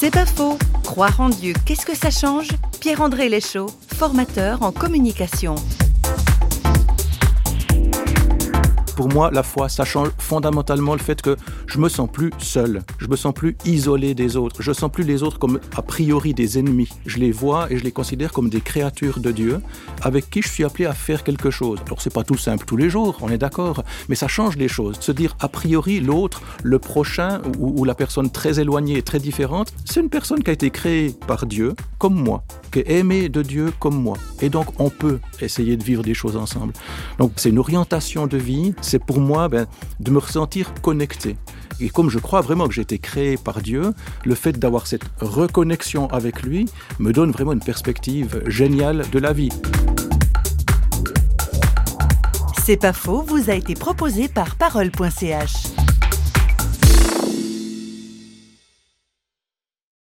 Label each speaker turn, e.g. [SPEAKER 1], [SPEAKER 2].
[SPEAKER 1] C'est pas faux. Croire en Dieu, qu'est-ce que ça change? Pierre-André Léchaud, formateur en communication.
[SPEAKER 2] Pour moi, la foi, ça change fondamentalement le fait que je me sens plus seul, je me sens plus isolé des autres, je sens plus les autres comme a priori des ennemis. Je les vois et je les considère comme des créatures de Dieu avec qui je suis appelé à faire quelque chose. Alors c'est pas tout simple tous les jours, on est d'accord, mais ça change les choses. Se dire a priori l'autre, le prochain ou, ou la personne très éloignée, très différente, c'est une personne qui a été créée par Dieu comme moi, qui est aimée de Dieu comme moi. Et donc on peut essayer de vivre des choses ensemble. Donc c'est une orientation de vie, c'est pour moi ben, de me ressentir connecté. Et comme je crois vraiment que j'ai été créé par Dieu, le fait d'avoir cette reconnexion avec lui me donne vraiment une perspective géniale de la vie.
[SPEAKER 1] C'est pas faux, vous a été proposé par parole.ch.